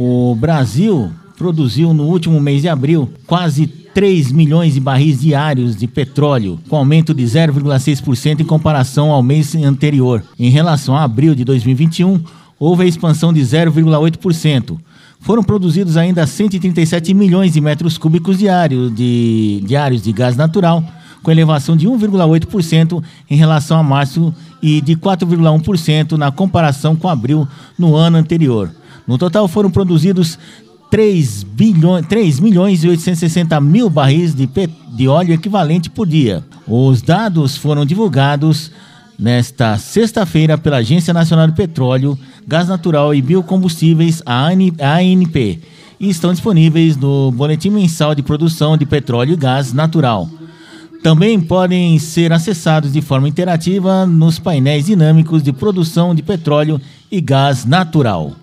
O Brasil produziu no último mês de abril quase 3 milhões de barris diários de petróleo, com aumento de 0,6% em comparação ao mês anterior. Em relação a abril de 2021, houve a expansão de 0,8%. Foram produzidos ainda 137 milhões de metros cúbicos diários de, diários de gás natural, com elevação de 1,8% em relação a março e de 4,1% na comparação com abril no ano anterior. No total foram produzidos 3, bilhões, 3 milhões e 860 mil barris de, de óleo equivalente por dia. Os dados foram divulgados nesta sexta-feira pela Agência Nacional de Petróleo, Gás Natural e Biocombustíveis, ANP, e estão disponíveis no Boletim Mensal de Produção de Petróleo e Gás Natural. Também podem ser acessados de forma interativa nos painéis dinâmicos de produção de petróleo e gás natural.